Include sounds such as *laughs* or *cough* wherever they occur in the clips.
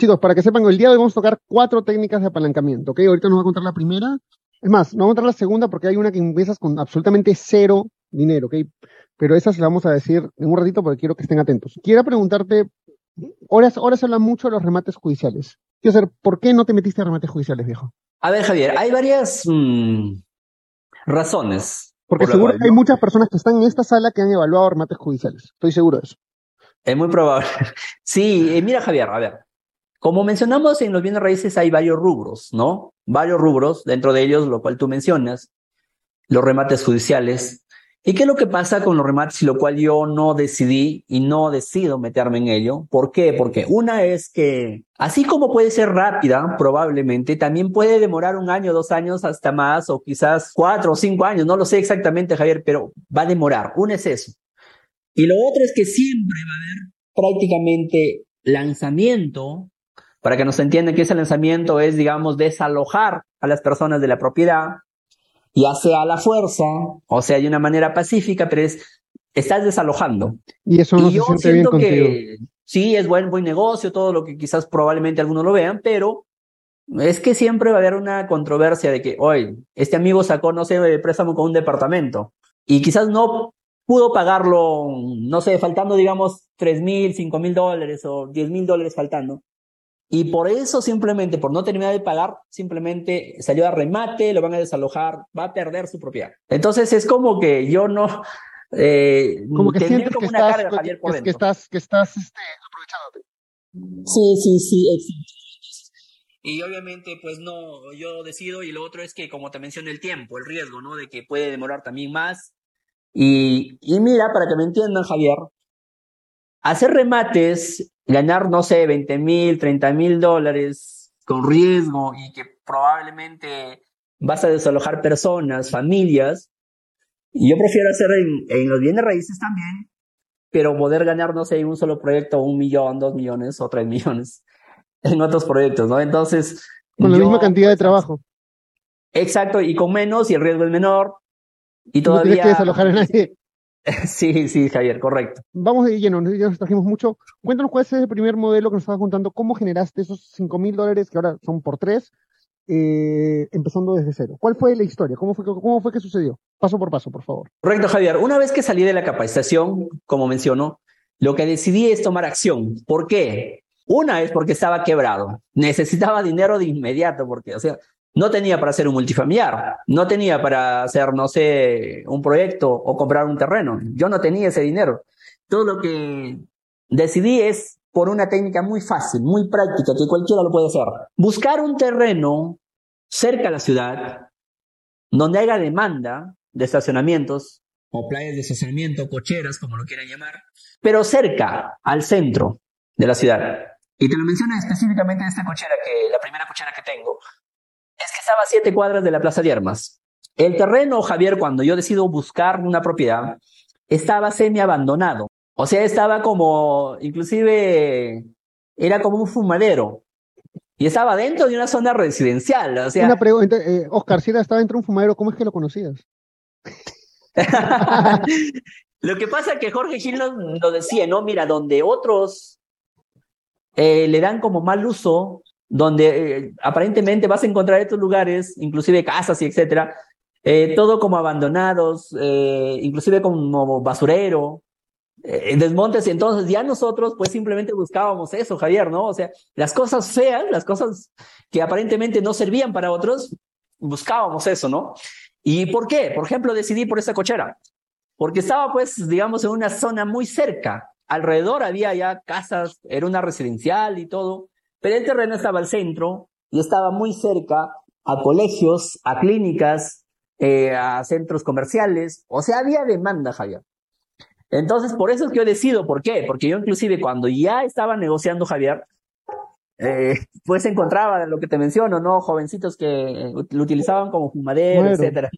chicos, para que sepan, el día de hoy vamos a tocar cuatro técnicas de apalancamiento, ¿ok? Ahorita nos va a contar la primera. Es más, no vamos a contar la segunda porque hay una que empiezas con absolutamente cero dinero, ¿ok? Pero esa se la vamos a decir en un ratito porque quiero que estén atentos. Quiero preguntarte, ahora, ahora se habla mucho de los remates judiciales. Quiero saber, ¿por qué no te metiste a remates judiciales, viejo? A ver, Javier, hay varias mm, razones. Porque por seguro que hay muchas personas que están en esta sala que han evaluado remates judiciales. Estoy seguro de eso. Es muy probable. *laughs* Sí, eh, mira, Javier, a ver. Como mencionamos en los bienes raíces hay varios rubros, ¿no? Varios rubros, dentro de ellos, lo cual tú mencionas, los remates judiciales. ¿Y qué es lo que pasa con los remates y lo cual yo no decidí y no decido meterme en ello? ¿Por qué? Porque una es que, así como puede ser rápida, probablemente, también puede demorar un año, dos años, hasta más, o quizás cuatro o cinco años, no lo sé exactamente, Javier, pero va a demorar. Una es eso. Y lo otro es que siempre va a haber prácticamente lanzamiento, para que nos entiendan que ese lanzamiento es, digamos, desalojar a las personas de la propiedad, ya sea a la fuerza, o sea, de una manera pacífica, pero es, estás desalojando. Y eso no y se yo siente bien siento contigo. que sí, es buen, buen negocio, todo lo que quizás probablemente algunos lo vean, pero es que siempre va a haber una controversia de que, oye, este amigo sacó, no sé, el préstamo con un departamento y quizás no pudo pagarlo, no sé, faltando, digamos, tres mil, cinco mil dólares o diez mil dólares faltando. Y por eso simplemente, por no terminar de pagar, simplemente salió a remate, lo van a desalojar, va a perder su propiedad. Entonces es como que yo no, eh, Como que tendría sientes como que una estás, carga, que, Javier, por que- que dentro. estás, que estás este, aprovechándote. Sí, sí, sí, exacto. Y obviamente, pues no, yo decido, y lo otro es que, como te mencioné, el tiempo, el riesgo, ¿no? De que puede demorar también más. Y, y mira, para que me entiendan, Javier, hacer remates, ganar, no sé, 20 mil, 30 mil dólares con riesgo y que probablemente vas a desalojar personas, familias, y yo prefiero hacer en, en los bienes raíces también, pero poder ganar, no sé, en un solo proyecto un millón, dos millones o tres millones *laughs* en otros proyectos, ¿no? Entonces, Con la yo, misma cantidad de trabajo. Exacto, y con menos, y el riesgo es menor, y No tienes que todavía... desalojar a nadie. *laughs* Sí, sí, Javier, correcto. Vamos de lleno, ya nos trajimos mucho. Cuéntanos cuál es el primer modelo que nos estabas contando, cómo generaste esos cinco mil dólares que ahora son por tres, eh, empezando desde cero. ¿Cuál fue la historia? ¿Cómo fue, que- ¿Cómo fue que sucedió? Paso por paso, por favor. Correcto, Javier. Una vez que salí de la capacitación, como mencionó, lo que decidí es tomar acción. ¿Por qué? Una es porque estaba quebrado. Necesitaba dinero de inmediato, porque, o sea, no tenía para hacer un multifamiliar, no tenía para hacer, no sé, un proyecto o comprar un terreno. Yo no tenía ese dinero. Todo lo que decidí es por una técnica muy fácil, muy práctica, que cualquiera lo puede hacer. Buscar un terreno cerca a la ciudad, donde haya demanda de estacionamientos, o playas de estacionamiento, cocheras, como lo quieran llamar, pero cerca al centro de la ciudad. Y te lo menciono específicamente esta cochera, que la primera cochera que tengo, es que estaba a siete cuadras de la Plaza de Armas. El terreno, Javier, cuando yo decido buscar una propiedad, estaba semi abandonado. O sea, estaba como, inclusive, era como un fumadero. Y estaba dentro de una zona residencial. O sea, Una pregunta, eh, Oscar, si era- estaba dentro de un fumadero, ¿cómo es que lo conocías? *laughs* Lo que pasa es que Jorge Gil lo decía, ¿no? Mira, donde otros eh, le dan como mal uso, donde eh, aparentemente vas a encontrar estos lugares, inclusive casas y etcétera, eh, todo como abandonados, eh, inclusive como basurero, eh, desmontes, y entonces ya nosotros pues simplemente buscábamos eso, Javier, ¿no? O sea, las cosas feas, las cosas que aparentemente no servían para otros, buscábamos eso, ¿no? ¿Y por qué? Por ejemplo, decidí por esa cochera porque estaba pues, digamos, en una zona muy cerca. Alrededor había ya casas, era una residencial y todo, pero el terreno estaba al centro y estaba muy cerca a colegios, a clínicas, eh, a centros comerciales, o sea, había demanda, Javier. Entonces, por eso es que yo decido, ¿por qué? Porque yo inclusive cuando ya estaba negociando, Javier, eh, pues encontraba lo que te menciono, ¿no? Jovencitos que lo utilizaban como fumadero, Claro. etcétera.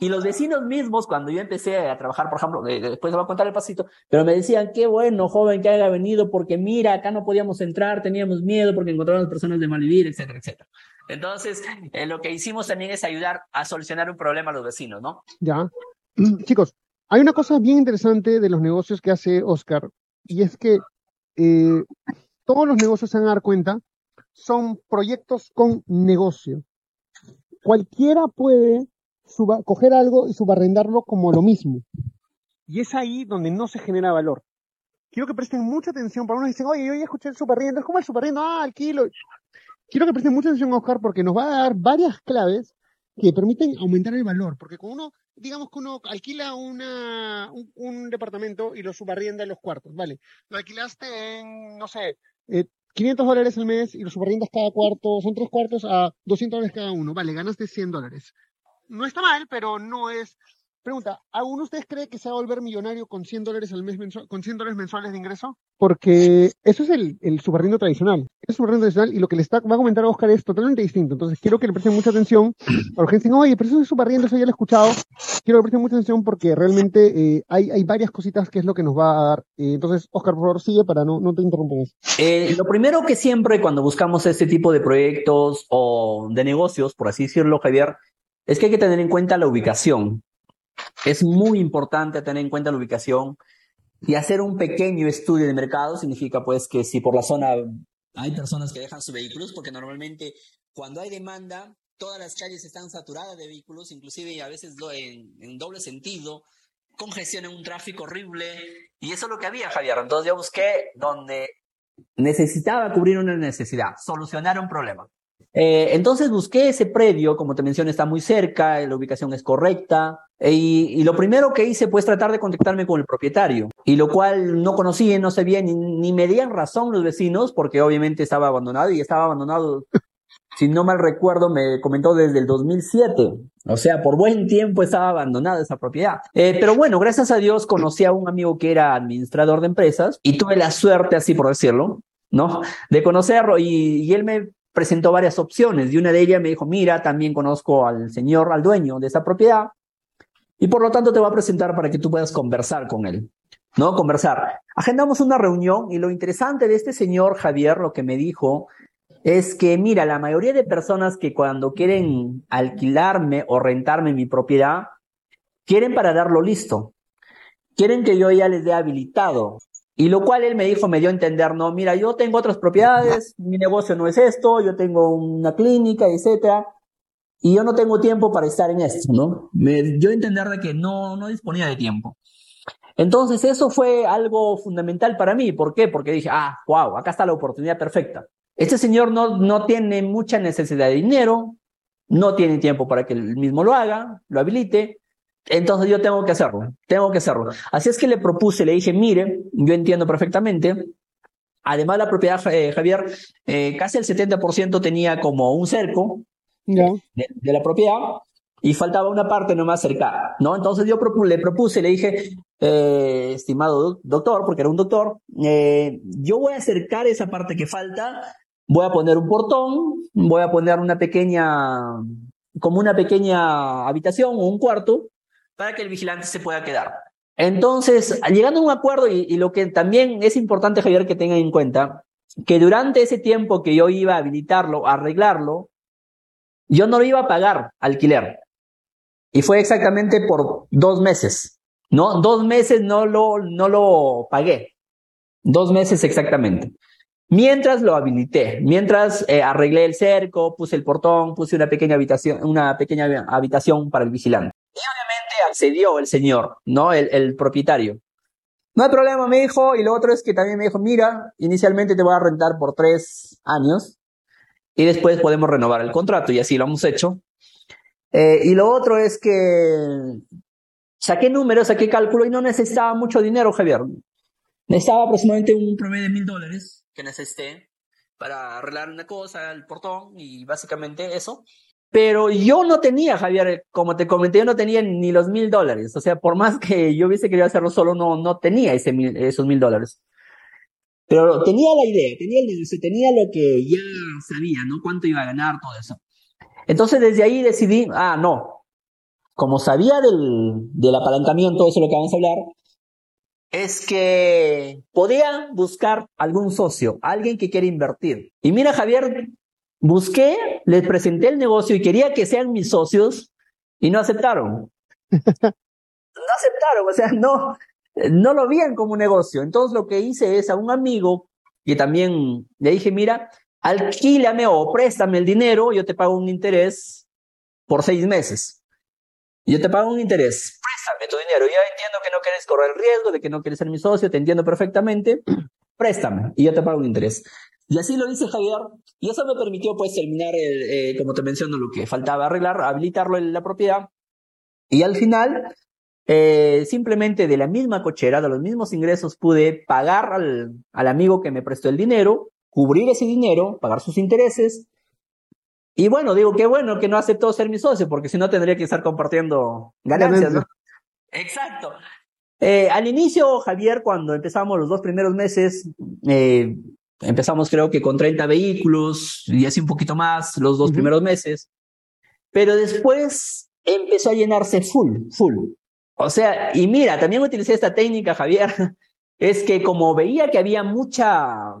Y los vecinos mismos, cuando yo empecé a trabajar, por ejemplo, eh, después te voy a contar el pasito, pero me decían, qué bueno, joven, que haya venido, porque mira, acá no podíamos entrar, teníamos miedo porque encontrábamos personas de malvivir, etcétera, etcétera. Entonces, eh, lo que hicimos también es ayudar a solucionar un problema a los vecinos, ¿no? Ya. *clears throat* Chicos, hay una cosa bien interesante de los negocios que hace Oscar, y es que eh, todos los negocios se van a dar cuenta, son proyectos con negocio. Cualquiera puede coger algo y subarrendarlo como lo mismo. Y es ahí donde no se genera valor. Quiero que presten mucha atención, para unos dicen, oye, yo ya escuché el subarriendo, es como el subarriendo, ah, alquilo. Quiero que presten mucha atención, Oscar, porque nos va a dar varias claves que permiten aumentar el valor, porque con uno, digamos que uno alquila una, un, departamento y lo subarrienda en los cuartos, ¿vale? Lo alquilaste en, no sé, 500 eh, dólares al mes y lo subarriendas cada cuarto, son tres cuartos a 200 dólares cada uno, vale, ganaste 100 dólares. No está mal, pero no es Pregunta, ¿alguno de ustedes cree que se va a volver millonario con 100 dólares al mes con 100 dólares mensuales de ingreso? Porque eso es el, el subarriendo tradicional. Es subarriendo tradicional y lo que le está, va a comentar a Oscar es totalmente distinto. Entonces quiero que le presten mucha atención. Para que dicen, oye, pero eso es subarriendo, eso ya lo he escuchado. Quiero que le presten mucha atención porque realmente eh, hay, hay varias cositas que es lo que nos va a dar. Eh, entonces, Oscar, por favor, sigue para no, no te interrumpamos. Eh, lo primero que siempre cuando buscamos este tipo de proyectos o de negocios, por así decirlo, Javier, es que hay que tener en cuenta la ubicación. Es muy importante tener en cuenta la ubicación y hacer un pequeño estudio de mercado significa pues que si por la zona hay personas que dejan sus vehículos, porque normalmente cuando hay demanda, todas las calles están saturadas de vehículos, inclusive a veces en, en doble sentido, congestiona un tráfico horrible, y eso es lo que había, Javier. Entonces yo busqué donde necesitaba cubrir una necesidad, solucionar un problema. Eh, entonces busqué ese predio, como te mencioné, está muy cerca, la ubicación es correcta. Y, lo primero que hice fue tratar de contactarme con el propietario, y lo cual no conocía, no sabía, ni, me dieron razón los vecinos, porque obviamente estaba abandonado y estaba abandonado, *laughs* si no mal recuerdo, me comentó desde el 2007. O sea, por buen tiempo estaba abandonada esa propiedad. Eh, pero bueno, gracias a Dios conocí a un amigo que era administrador de empresas y tuve la suerte, así por decirlo, ¿no? De conocerlo y él me presentó varias opciones y una de ellas me dijo, mira, también conozco al señor, al dueño de esa propiedad y por lo tanto te voy a presentar para que tú puedas conversar con él. ¿No? Conversar. Agendamos una reunión y lo interesante de este señor Javier, lo que me dijo, es que, mira, la mayoría de personas que cuando quieren alquilarme o rentarme mi propiedad, quieren para darlo listo. Quieren que yo ya les dé habilitado. Y lo cual él me dijo, me dio a entender, no, mira, yo tengo otras propiedades, mi negocio no es esto, yo tengo una clínica, etcétera, y yo no tengo tiempo para estar en esto, ¿no? Me dio a entender de que no, no disponía de tiempo. Entonces eso fue algo fundamental para mí. ¿Por qué? Porque dije, ah, wow, acá está la oportunidad perfecta. Este señor no, no tiene mucha necesidad de dinero, no tiene tiempo para que él mismo lo haga, lo habilite, entonces yo tengo que hacerlo, tengo que hacerlo. Así es que le propuse, le dije, mire, yo entiendo perfectamente. Además, la propiedad, eh, Javier, eh, casi el 70% tenía como un cerco de, la propiedad y faltaba una parte nomás cerca, ¿no? Entonces yo le propuse, le dije, eh, estimado doctor, porque era un doctor, yo voy a acercar esa parte que falta, voy a poner un portón, voy a poner una pequeña, como una pequeña habitación o un cuarto, para que el vigilante se pueda quedar. Entonces, llegando a un acuerdo, y, lo que también es importante, Javier, que tengan en cuenta, que durante ese tiempo que yo iba a habilitarlo, a arreglarlo, yo no lo iba a pagar alquiler. Y fue exactamente por dos meses. ¿No? Dos meses no lo, no lo pagué. Dos meses exactamente. Mientras lo habilité, mientras eh, arreglé el cerco, puse el portón, puse una pequeña habitación, una pequeña habitación para el vigilante accedió el señor, ¿no? El, el propietario. No hay problema, me dijo. Y lo otro es que también me dijo, mira, inicialmente te voy a rentar por tres años y después podemos renovar el contrato y así lo hemos hecho. Eh, y lo otro es que saqué números, saqué cálculo y no necesitaba mucho dinero, Javier. Necesitaba aproximadamente un promedio de mil dólares que necesité para arreglar una cosa, el portón y básicamente eso. Pero yo no tenía, Javier, como te comenté, yo no tenía ni los mil dólares. O sea, por más que yo hubiese querido hacerlo solo, no, no tenía ese esos mil dólares. Pero tenía la idea, tenía el negocio, tenía lo que ya sabía, ¿no? Cuánto iba a ganar, todo eso. Entonces desde ahí decidí, ah, no. Como sabía del, del apalancamiento, eso es lo que vamos a hablar, es que podía buscar algún socio, alguien que quiera invertir. Y mira, Javier, Busqué, les presenté el negocio y quería que sean mis socios y no aceptaron. *laughs* no aceptaron, o sea, no, no lo veían como negocio. Entonces lo que hice es a un amigo y también le dije, mira, alquílame o préstame el dinero, yo te pago un interés por seis meses. Yo te pago un interés, préstame tu dinero. Ya entiendo que no quieres correr el riesgo, de que no quieres ser mi socio, te entiendo perfectamente. *clears throat* Préstame y yo te pago un interés. Y así lo dice Javier, y eso me permitió pues terminar, eh, como te menciono, lo que faltaba arreglar, habilitarlo en la propiedad. Y al final, eh, simplemente de la misma cochera, de los mismos ingresos, pude pagar al, al amigo que me prestó el dinero, cubrir ese dinero, pagar sus intereses. Y bueno, digo, qué bueno que no aceptó ser mi socio, porque si no tendría que estar compartiendo ganancias, ¿no? Exacto. Eh, al inicio, Javier, cuando empezamos los dos primeros meses, eh, empezamos creo que con 30 vehículos y así un poquito más los dos primeros meses, pero después empezó a llenarse full, full. O sea, y mira, también utilicé esta técnica, Javier, *laughs* es que como veía que había mucha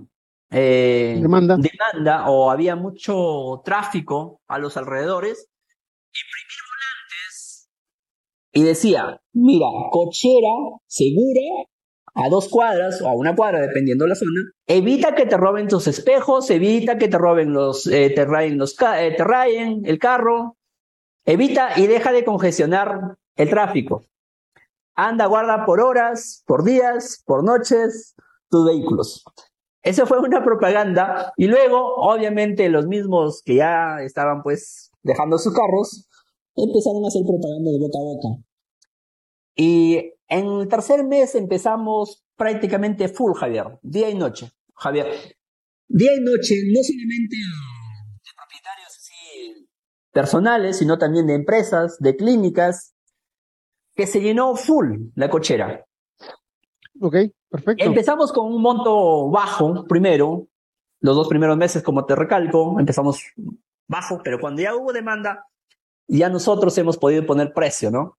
eh, demanda. demanda o había mucho tráfico a los alrededores, imprimí volantes y decía, mira, cochera segura a dos cuadras o a una cuadra, dependiendo de la zona, evita que te roben tus espejos, evita que te roben los, eh, te rayen los, eh, te rayen el carro, evita y deja de congestionar el tráfico. Anda, guarda por horas, por días, por noches tus vehículos. Esa fue una propaganda y luego, obviamente, los mismos que ya estaban pues dejando sus carros, empezaron a hacer propaganda de boca a boca. Y en el tercer mes empezamos prácticamente full, Javier, día y noche. Javier, día y noche, no solamente de propietarios personales, sino también de empresas, de clínicas, que se llenó full la cochera. Ok, perfecto. Empezamos con un monto bajo primero, los dos primeros meses, como te recalco, empezamos bajo, pero cuando ya hubo demanda, ya nosotros hemos podido poner precio, ¿no?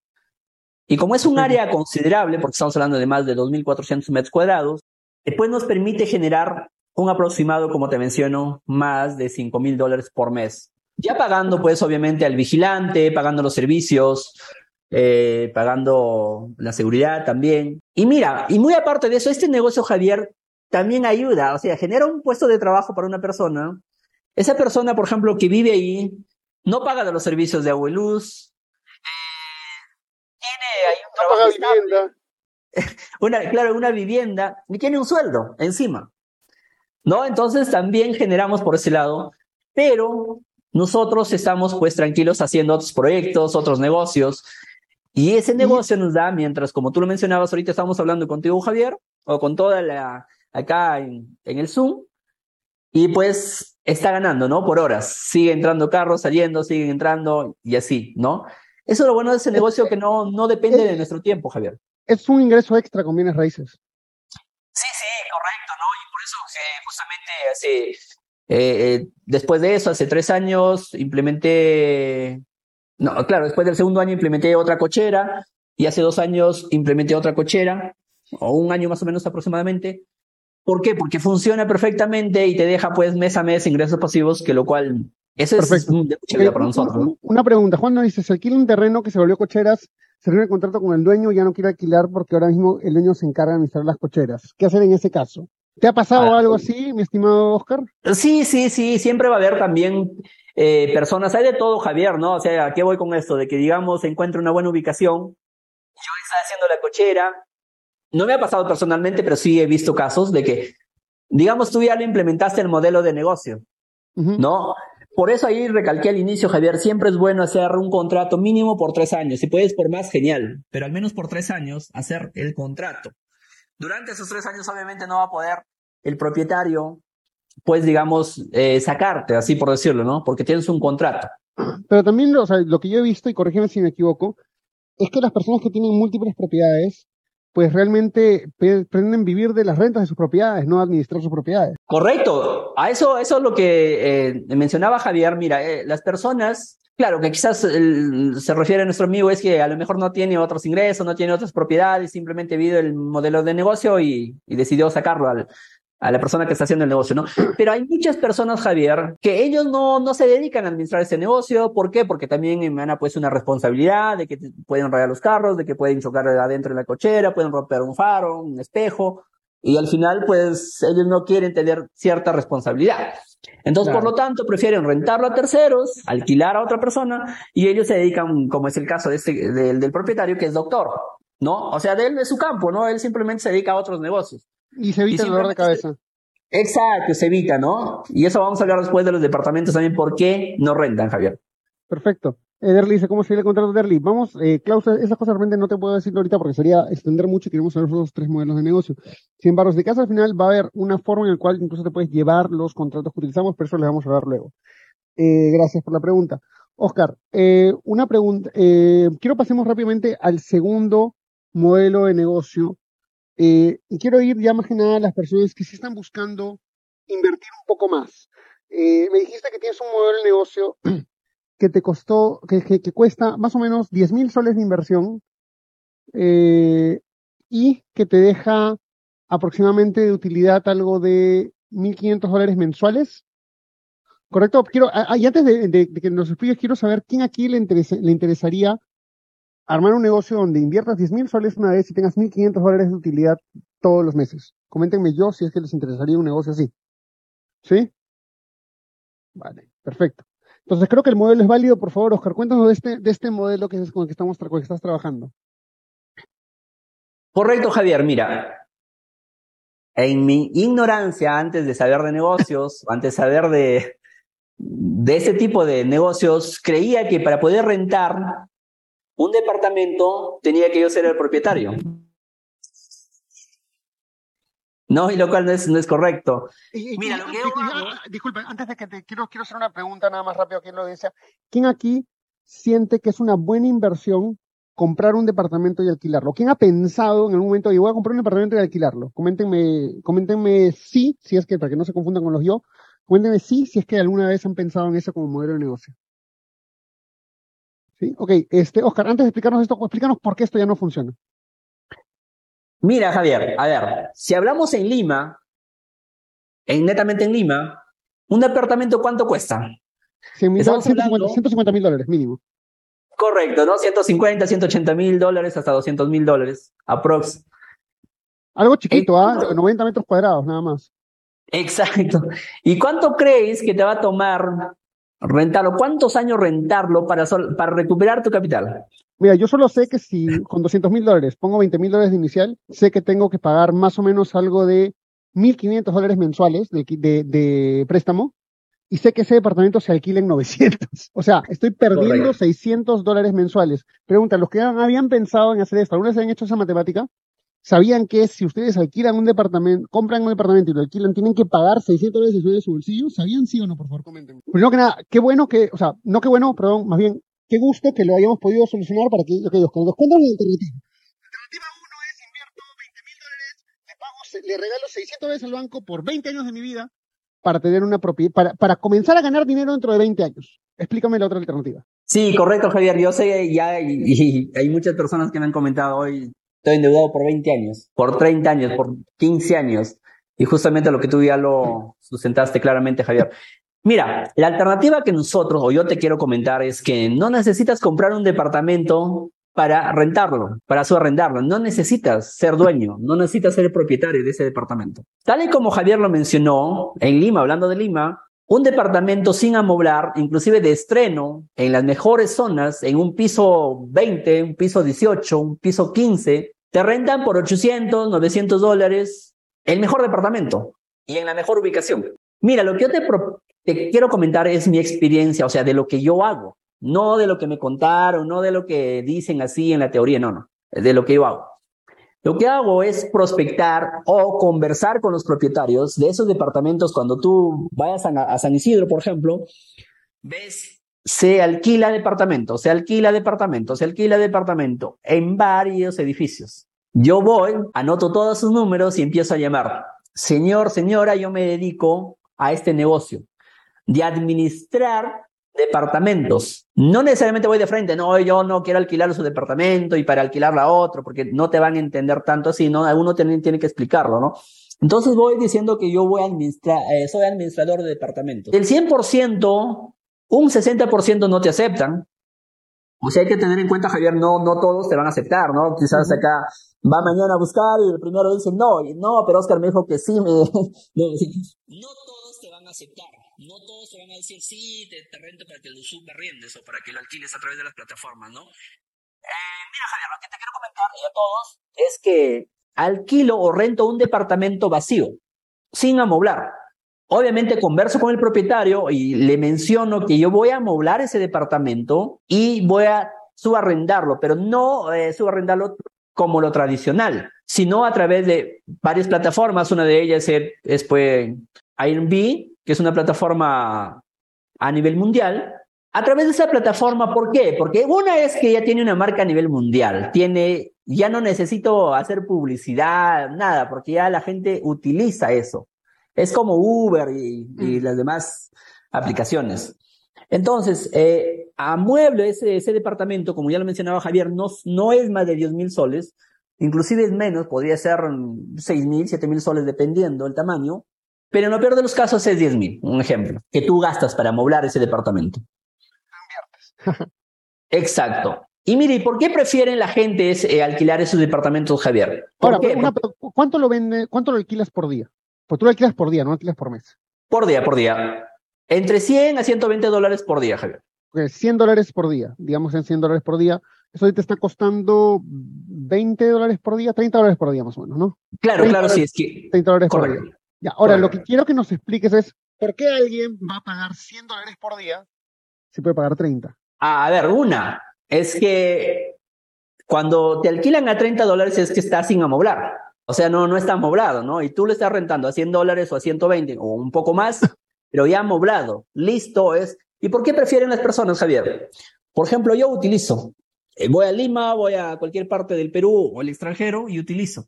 Y como es un área considerable, porque estamos hablando de más de 2.400 metros cuadrados, después nos permite generar un aproximado, como te menciono, más de 5.000 dólares por mes. Ya pagando, pues, obviamente al vigilante, pagando los servicios, eh, pagando la seguridad también. Y mira, y muy aparte de eso, este negocio, Javier, también ayuda, o sea, genera un puesto de trabajo para una persona. Esa persona, por ejemplo, que vive ahí, no paga de los servicios de agua y luz, vivienda. *laughs* Una, claro, una vivienda y tiene un sueldo encima. ¿No? Entonces también generamos por ese lado, pero nosotros estamos pues tranquilos haciendo otros proyectos, otros negocios. Y ese negocio nos da, mientras como tú lo mencionabas, ahorita estamos hablando contigo, Javier, o con toda la, acá en, en el Zoom, y pues está ganando, ¿no? Por horas. Sigue entrando carros, saliendo, siguen entrando y así, ¿no? Eso es lo bueno de ese negocio que no, no depende de nuestro tiempo, Javier. Es un ingreso extra con bienes raíces. Sí, sí, correcto, ¿no? Y por eso justamente hace, eh, eh, después de eso, hace tres años, implementé, no, claro, después del segundo año implementé otra cochera y hace dos años implementé otra cochera, o un año más o menos aproximadamente. ¿Por qué? Porque funciona perfectamente y te deja pues mes a mes ingresos pasivos, que lo cual eso es de mucha para nosotros. Una pregunta, Juan nos dice, se alquila un terreno que se volvió cocheras, se reúne el contrato con el dueño y ya no quiere alquilar porque ahora mismo el dueño se encarga de administrar las cocheras. ¿Qué hacer en ese caso? ¿Te ha pasado ah, algo así, mi estimado Oscar? Sí, sí, sí, siempre va a haber también eh, personas, hay de todo, Javier, ¿no? O sea, ¿a qué voy con esto? De que, digamos, se encuentre una buena ubicación, yo estaba haciendo la cochera, no me ha pasado personalmente, pero sí he visto casos de que, digamos, tú ya le implementaste el modelo de negocio, ¿no? Por eso ahí recalqué al inicio, Javier, siempre es bueno hacer un contrato mínimo por tres años. Si puedes por más, genial. Pero al menos por tres años hacer el contrato. Durante esos tres años, obviamente, no va a poder el propietario, pues, digamos, eh, sacarte, así por decirlo, ¿no? Porque tienes un contrato. Pero también, o sea, lo que yo he visto, y corrígeme si me equivoco, es que las personas que tienen múltiples propiedades pues realmente pretenden vivir de las rentas de sus propiedades, no administrar sus propiedades. Correcto. A eso, eso es lo que eh, mencionaba Javier. Mira, eh, las personas, claro, que quizás se refiere a nuestro amigo, es que a lo mejor no tiene otros ingresos, no tiene otras propiedades, simplemente vive el modelo de negocio y, y decidió sacarlo al, a la persona que está haciendo el negocio, ¿no? Pero hay muchas personas, Javier, que ellos no, no se dedican a administrar ese negocio. ¿Por qué? Porque también emana pues una responsabilidad de que pueden rayar los carros, de que pueden chocar adentro de la cochera, pueden romper un faro, un espejo. y al final, pues ellos no quieren tener cierta responsabilidad. Entonces, por lo tanto, prefieren rentarlo a terceros, alquilar a otra persona y ellos se dedican, como es el caso de este, del, propietario, que es doctor, ¿no? O sea, de él es su campo, ¿no? Él simplemente se dedica a otros negocios. Y se evita el dolor de cabeza. Exacto, se evita, ¿no? Y eso vamos a hablar después de los departamentos también, por qué no rentan, Javier. Perfecto. Ederly dice, ¿cómo sigue el contrato de Ederly? Vamos, eh, Klaus, esas cosas realmente no te puedo decir ahorita porque sería extender mucho y queremos saber los tres modelos de negocio. Sin embargo, de casa al final va a haber una forma en la cual incluso te puedes llevar los contratos que utilizamos, pero eso les vamos a hablar luego. Eh, gracias por la pregunta. Oscar, eh, una pregunta, eh, quiero pasemos rápidamente al segundo modelo de negocio eh, y quiero ir ya más que nada a las personas que sí están buscando invertir un poco más. Eh, me dijiste que tienes un modelo de negocio *clears throat* que te costó, que, cuesta más o menos 10 mil soles de inversión eh, y que te deja aproximadamente de utilidad algo de 1.500 dólares mensuales. ¿Correcto? Quiero, y antes de, que nos expliques, quiero saber quién aquí le interesaría armar un negocio donde inviertas 10 mil soles una vez y tengas 1.500 dólares de utilidad todos los meses. Coméntenme yo si es que les interesaría un negocio así. ¿Sí? Vale, perfecto. Entonces creo que el modelo es válido. Por favor, Oscar, cuéntanos de este, de este modelo que es con el que, estamos, con el que estás trabajando. Correcto, Javier. Mira, en mi ignorancia antes de saber de negocios, *laughs* antes de saber de, de ese tipo de negocios, creía que para poder rentar un departamento tenía que yo ser el propietario. No, y lo cual no es, no es correcto. Mira, lo que Disculpe, antes de que te quiero, quiero hacer una pregunta nada más rápido aquí en la audiencia. ¿Quién aquí siente que es una buena inversión comprar un departamento y alquilarlo? ¿Quién ha pensado en algún momento, y voy a comprar un departamento y alquilarlo? Coméntenme, coméntenme sí, si es que, para que no se confundan con los yo, coméntenme sí, si es que alguna vez han pensado en eso como modelo de negocio. Sí, ok, este, Oscar, antes de explicarnos esto, explícanos por qué esto ya no funciona. Mira, Javier, a ver, si hablamos en Lima, en, netamente en Lima, ¿un departamento cuánto cuesta? 150 mil dólares mínimo. Correcto, ¿no? 150, 180 mil dólares hasta 200 mil dólares, aprox. Algo chiquito, ¿ah? 90 metros cuadrados, nada más. Exacto. ¿Y cuánto crees que te va a tomar rentarlo? ¿Cuántos años rentarlo para, para recuperar tu capital? Mira, yo solo sé que si con 200 mil dólares pongo 20 mil dólares de inicial, sé que tengo que pagar más o menos algo de 1.500 dólares mensuales de, de, préstamo y sé que ese departamento se alquila en 900. *laughs* O sea, estoy perdiendo 600 dólares mensuales. Pregunta, los que habían pensado en hacer esto, ¿alguna vez han hecho esa matemática? ¿Sabían que si ustedes alquilan un departamento, compran un departamento y lo alquilan, tienen que pagar 600 dólares de su bolsillo? ¿Sabían sí o no? Por favor, comenten. Primero que nada, qué bueno que, o sea, no qué bueno, perdón, más bien, qué gusto que lo hayamos podido solucionar para que, que nos cuenten la alternativa. Alternativa 1 es invierto 20 mil dólares, le, pago, le regalo 600 veces al banco por 20 años de mi vida para tener una propiedad, para, para comenzar a ganar dinero dentro de 20 años. Explícame la otra alternativa. Sí, correcto, Javier. Yo sé ya, y, hay muchas personas que me han comentado hoy, estoy endeudado por 20 años, por 30 años, por 15 años. Y justamente lo que tú ya lo sustentaste claramente, Javier. Mira, la alternativa que nosotros, o yo te quiero comentar, es que no necesitas comprar un departamento para rentarlo, para subarrendarlo. No necesitas ser dueño, no necesitas ser el propietario de ese departamento. Tal y como Javier lo mencionó, en Lima, hablando de Lima, un departamento sin amoblar, inclusive de estreno, en las mejores zonas, en un piso 20, un piso 18, un piso 15, te rentan por 800, 900 dólares el mejor departamento y en la mejor ubicación. Mira, lo que yo te, te quiero comentar es mi experiencia, o sea, de lo que yo hago, no de lo que me contaron, no de lo que dicen así en la teoría, no, no, de lo que yo hago. Lo que hago es prospectar o conversar con los propietarios de esos departamentos. Cuando tú vayas a, San Isidro, por ejemplo, ves, se alquila departamento, se alquila departamento, se alquila departamento en varios edificios. Yo voy, anoto todos sus números y empiezo a llamar. Señor, señora, yo me dedico a este negocio de administrar departamentos. No necesariamente voy de frente, no, yo no quiero alquilar su departamento y para alquilarla a otro, porque no te van a entender tanto así, ¿no? Uno tiene, tiene que explicarlo, ¿no? Entonces voy diciendo que yo voy a administrar, eh, soy administrador de departamentos. Del 100%, un 60% no te aceptan. O sea, hay que tener en cuenta, Javier, no, no todos te van a aceptar, ¿no? Quizás acá Va mañana a buscar y el primero dice, no, no, pero Oscar me dijo que sí. Me... *laughs* no todos te van a aceptar. No todos te van a decir, sí, te, rento para que lo subarriendes o para que lo alquiles a través de las plataformas, ¿no? Eh, mira, Javier, lo que te quiero comentar y a todos es que alquilo o rento un departamento vacío, sin amoblar. Obviamente converso con el propietario y le menciono que yo voy a amoblar ese departamento y voy a subarrendarlo, pero no eh, subarrendarlo como lo tradicional, sino a través de varias plataformas. Una de ellas es, es pues, Airbnb, que es una plataforma a nivel mundial. A través de esa plataforma, ¿por qué? Porque una es que ya tiene una marca a nivel mundial, tiene, ya no necesito hacer publicidad, nada, porque ya la gente utiliza eso. Es como Uber y, y mm. las demás aplicaciones. Entonces, eh, amueble ese, ese departamento, como ya lo mencionaba Javier, no, no es más de 10 mil soles, inclusive es menos, podría ser 6 mil, 7 mil soles dependiendo el tamaño, pero en lo peor de los casos es 10 mil, un ejemplo, que tú gastas para amoblar ese departamento. Exacto. Y mire, ¿por qué prefieren la gente eh, alquilar esos departamentos, Javier? Ahora, ¿cuánto lo vende, cuánto lo alquilas por día? Pues tú lo alquilas por día, no alquilas por mes. Por día, por día. Entre 100 a 120 dólares por día, Javier. 100 dólares por día, digamos en 100 dólares por día. Eso te está costando 20 dólares por día, 30 dólares por día más o menos, ¿no? Claro, claro, sí, es que. 30 dólares por día. Ya, ahora, lo que quiero que nos expliques es, ¿por qué alguien va a pagar 100 dólares por día si puede pagar 30? a ver, una, es que cuando te alquilan a 30 dólares es que está sin amoblar. O sea, no, no está amoblado, ¿no? Y tú le estás rentando a 100 dólares o a 120 o un poco más, *laughs* pero ya amoblado, listo es. ¿Y por qué prefieren las personas, Javier? Por ejemplo, yo utilizo, eh, voy a Lima, voy a cualquier parte del Perú o el extranjero y utilizo.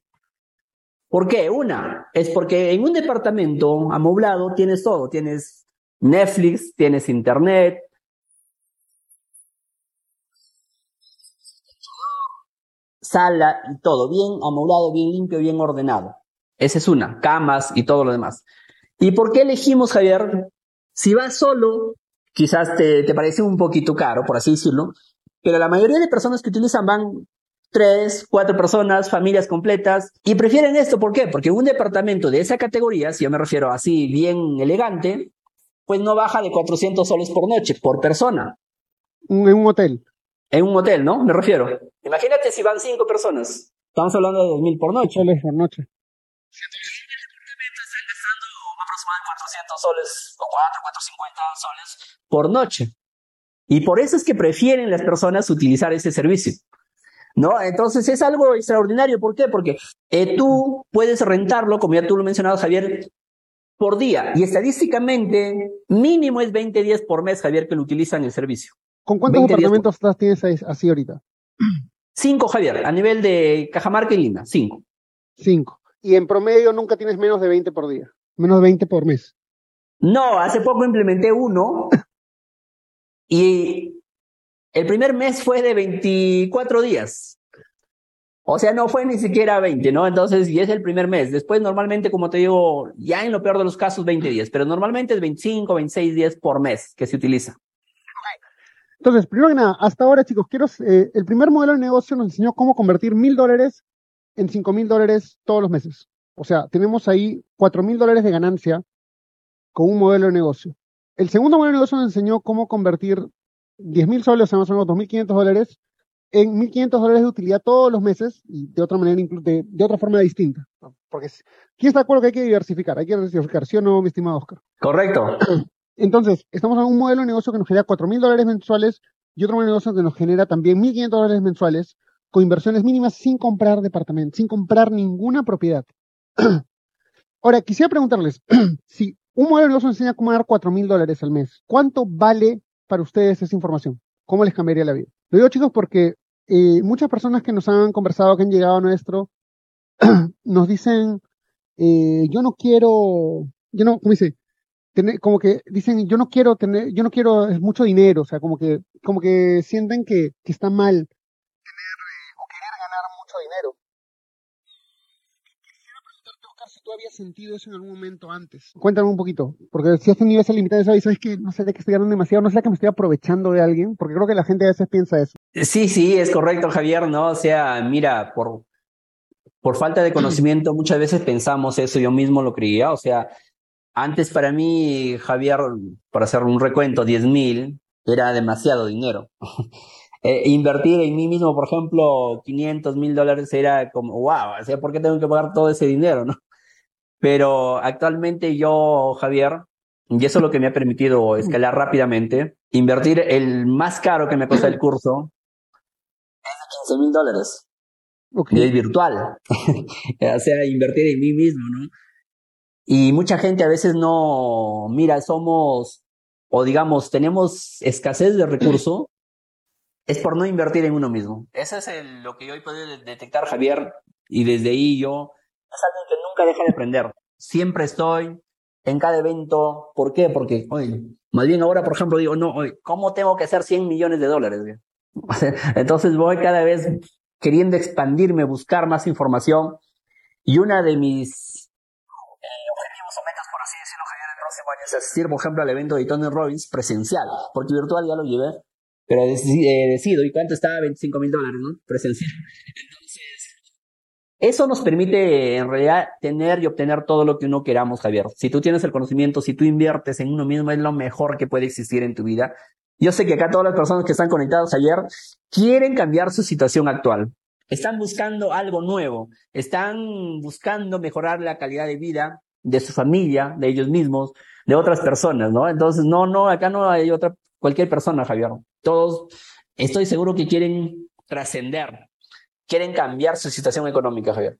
¿Por qué? Una, es porque en un departamento amoblado tienes todo, tienes Netflix, tienes internet, sala y todo, bien amoblado, bien limpio, bien ordenado. Esa es una, camas y todo lo demás. ¿Y por qué elegimos, Javier? Si vas solo, quizás te, te parece un poquito caro, por así decirlo, pero la mayoría de personas que utilizan van tres, cuatro personas, familias completas, y prefieren esto, ¿por qué? Porque un departamento de esa categoría, si yo me refiero así, bien elegante, pues no baja de 400 soles por noche, por persona. En un hotel. En un hotel, ¿no? Me refiero. Imagínate si van cinco personas. Estamos hablando de 2.000 por noche. Soles por noche. aproximadamente 400 soles, o 4, 450 soles por noche. Y por eso es que prefieren las personas utilizar ese servicio. ¿No? Entonces es algo extraordinario. ¿Por qué? Porque eh, tú puedes rentarlo, como ya tú lo mencionabas, Javier, por día. Y estadísticamente, mínimo es 20 días por mes, Javier, que lo utilizan el servicio. ¿Con cuántos apartamentos tienes así ahorita? Cinco, Javier, a nivel de Cajamarca y Lima, cinco. Cinco. Y en promedio nunca tienes menos de 20 por día, menos de 20 por mes. No, hace poco implementé uno *laughs* y el primer mes fue de 24 días. O sea, no fue ni siquiera 20, ¿no? Entonces, y es el primer mes. Después, normalmente, como te digo, ya en lo peor de los casos, 20 días, pero normalmente es 25, 26 días por mes que se utiliza. Entonces, primero que nada, hasta ahora, chicos, quiero, eh, el primer modelo de negocio nos enseñó cómo convertir mil dólares en cinco mil dólares todos los meses. O sea, tenemos ahí cuatro mil dólares de ganancia con un modelo de negocio. El segundo modelo de negocio nos enseñó cómo convertir diez mil soles, o sea, más o menos 2.500 dólares, en 1.500 dólares de utilidad todos los meses y de otra manera, de, de otra forma distinta. Porque, ¿quién está de acuerdo que hay que diversificar? Hay que diversificar, ¿sí o no, mi estimado Oscar? Correcto. *clears throat* Entonces, estamos en un modelo de negocio que nos genera cuatro mil dólares mensuales y otro modelo de negocio que nos genera también 1.500 dólares mensuales con inversiones mínimas sin comprar departamento, sin comprar ninguna propiedad. *clears throat* Ahora, quisiera preguntarles, *clears throat* si un modelo de negocio enseña cómo ganar cuatro mil dólares al mes, ¿cuánto vale para ustedes esa información? ¿Cómo les cambiaría la vida? Lo digo, chicos, porque eh, muchas personas que nos han conversado, que han llegado a nuestro, *clears throat* nos dicen, eh, yo no quiero, yo no, ¿cómo dice? Como que dicen, yo no quiero tener, yo no quiero es mucho dinero, o sea, como que, como que sienten que, que está mal tener eh, o querer ganar mucho dinero. Quisiera preguntarte, Oscar, si tú habías sentido eso en algún momento antes. Cuéntame un poquito, porque si has tenido esa limitación, sabes que no sé de que estoy ganando demasiado, no sé que me estoy aprovechando de alguien, porque creo que la gente a veces piensa eso. Sí, sí, es correcto, Javier, ¿no? O sea, mira, por, por falta de conocimiento muchas veces pensamos eso, yo mismo lo creía, o sea, antes para mí, Javier, para hacer un recuento, 10 mil era demasiado dinero. *laughs* Eh, invertir en mí mismo, por ejemplo, 500 mil dólares era como, wow, o sea, ¿por qué tengo que pagar todo ese dinero, no? *laughs* Pero actualmente yo, Javier, y eso es lo que me ha permitido escalar rápidamente, invertir el más caro que me cuesta el curso es de 15 mil dólares. Y es virtual. *laughs* o sea, invertir en mí mismo, ¿no? Y mucha gente a veces no, mira, somos, o digamos, tenemos escasez de recurso, *clears throat* es por no invertir en uno mismo. Eso es lo que yo hoy puedo detectar, Javier, y desde ahí yo, es algo que nunca deja de aprender. Siempre estoy en cada evento. ¿Por qué? Porque, oye, más bien ahora, por ejemplo, digo, no, oye, ¿cómo tengo que hacer 100 millones de dólares? *laughs* Entonces voy cada vez queriendo expandirme, buscar más información. Y una de mis objetivos o metas, por así decirlo, Javier, el próximo año es asistir, por ejemplo, al evento de Tony Robbins presencial, porque virtual ya lo llevé pero eh, decido, ¿y cuánto estaba? 25 mil dólares, ¿no? Presencial. *laughs* Entonces, eso nos permite en realidad tener y obtener todo lo que uno queramos, Javier. Si tú tienes el conocimiento, si tú inviertes en uno mismo, es lo mejor que puede existir en tu vida. Yo sé que acá todas las personas que están conectados ayer quieren cambiar su situación actual. Están buscando algo nuevo, están buscando mejorar la calidad de vida de su familia, de ellos mismos, de otras personas, ¿no? Entonces, no, no, acá no hay otra, cualquier persona, Javier. Todos, estoy seguro que quieren trascender, quieren cambiar su situación económica, Javier.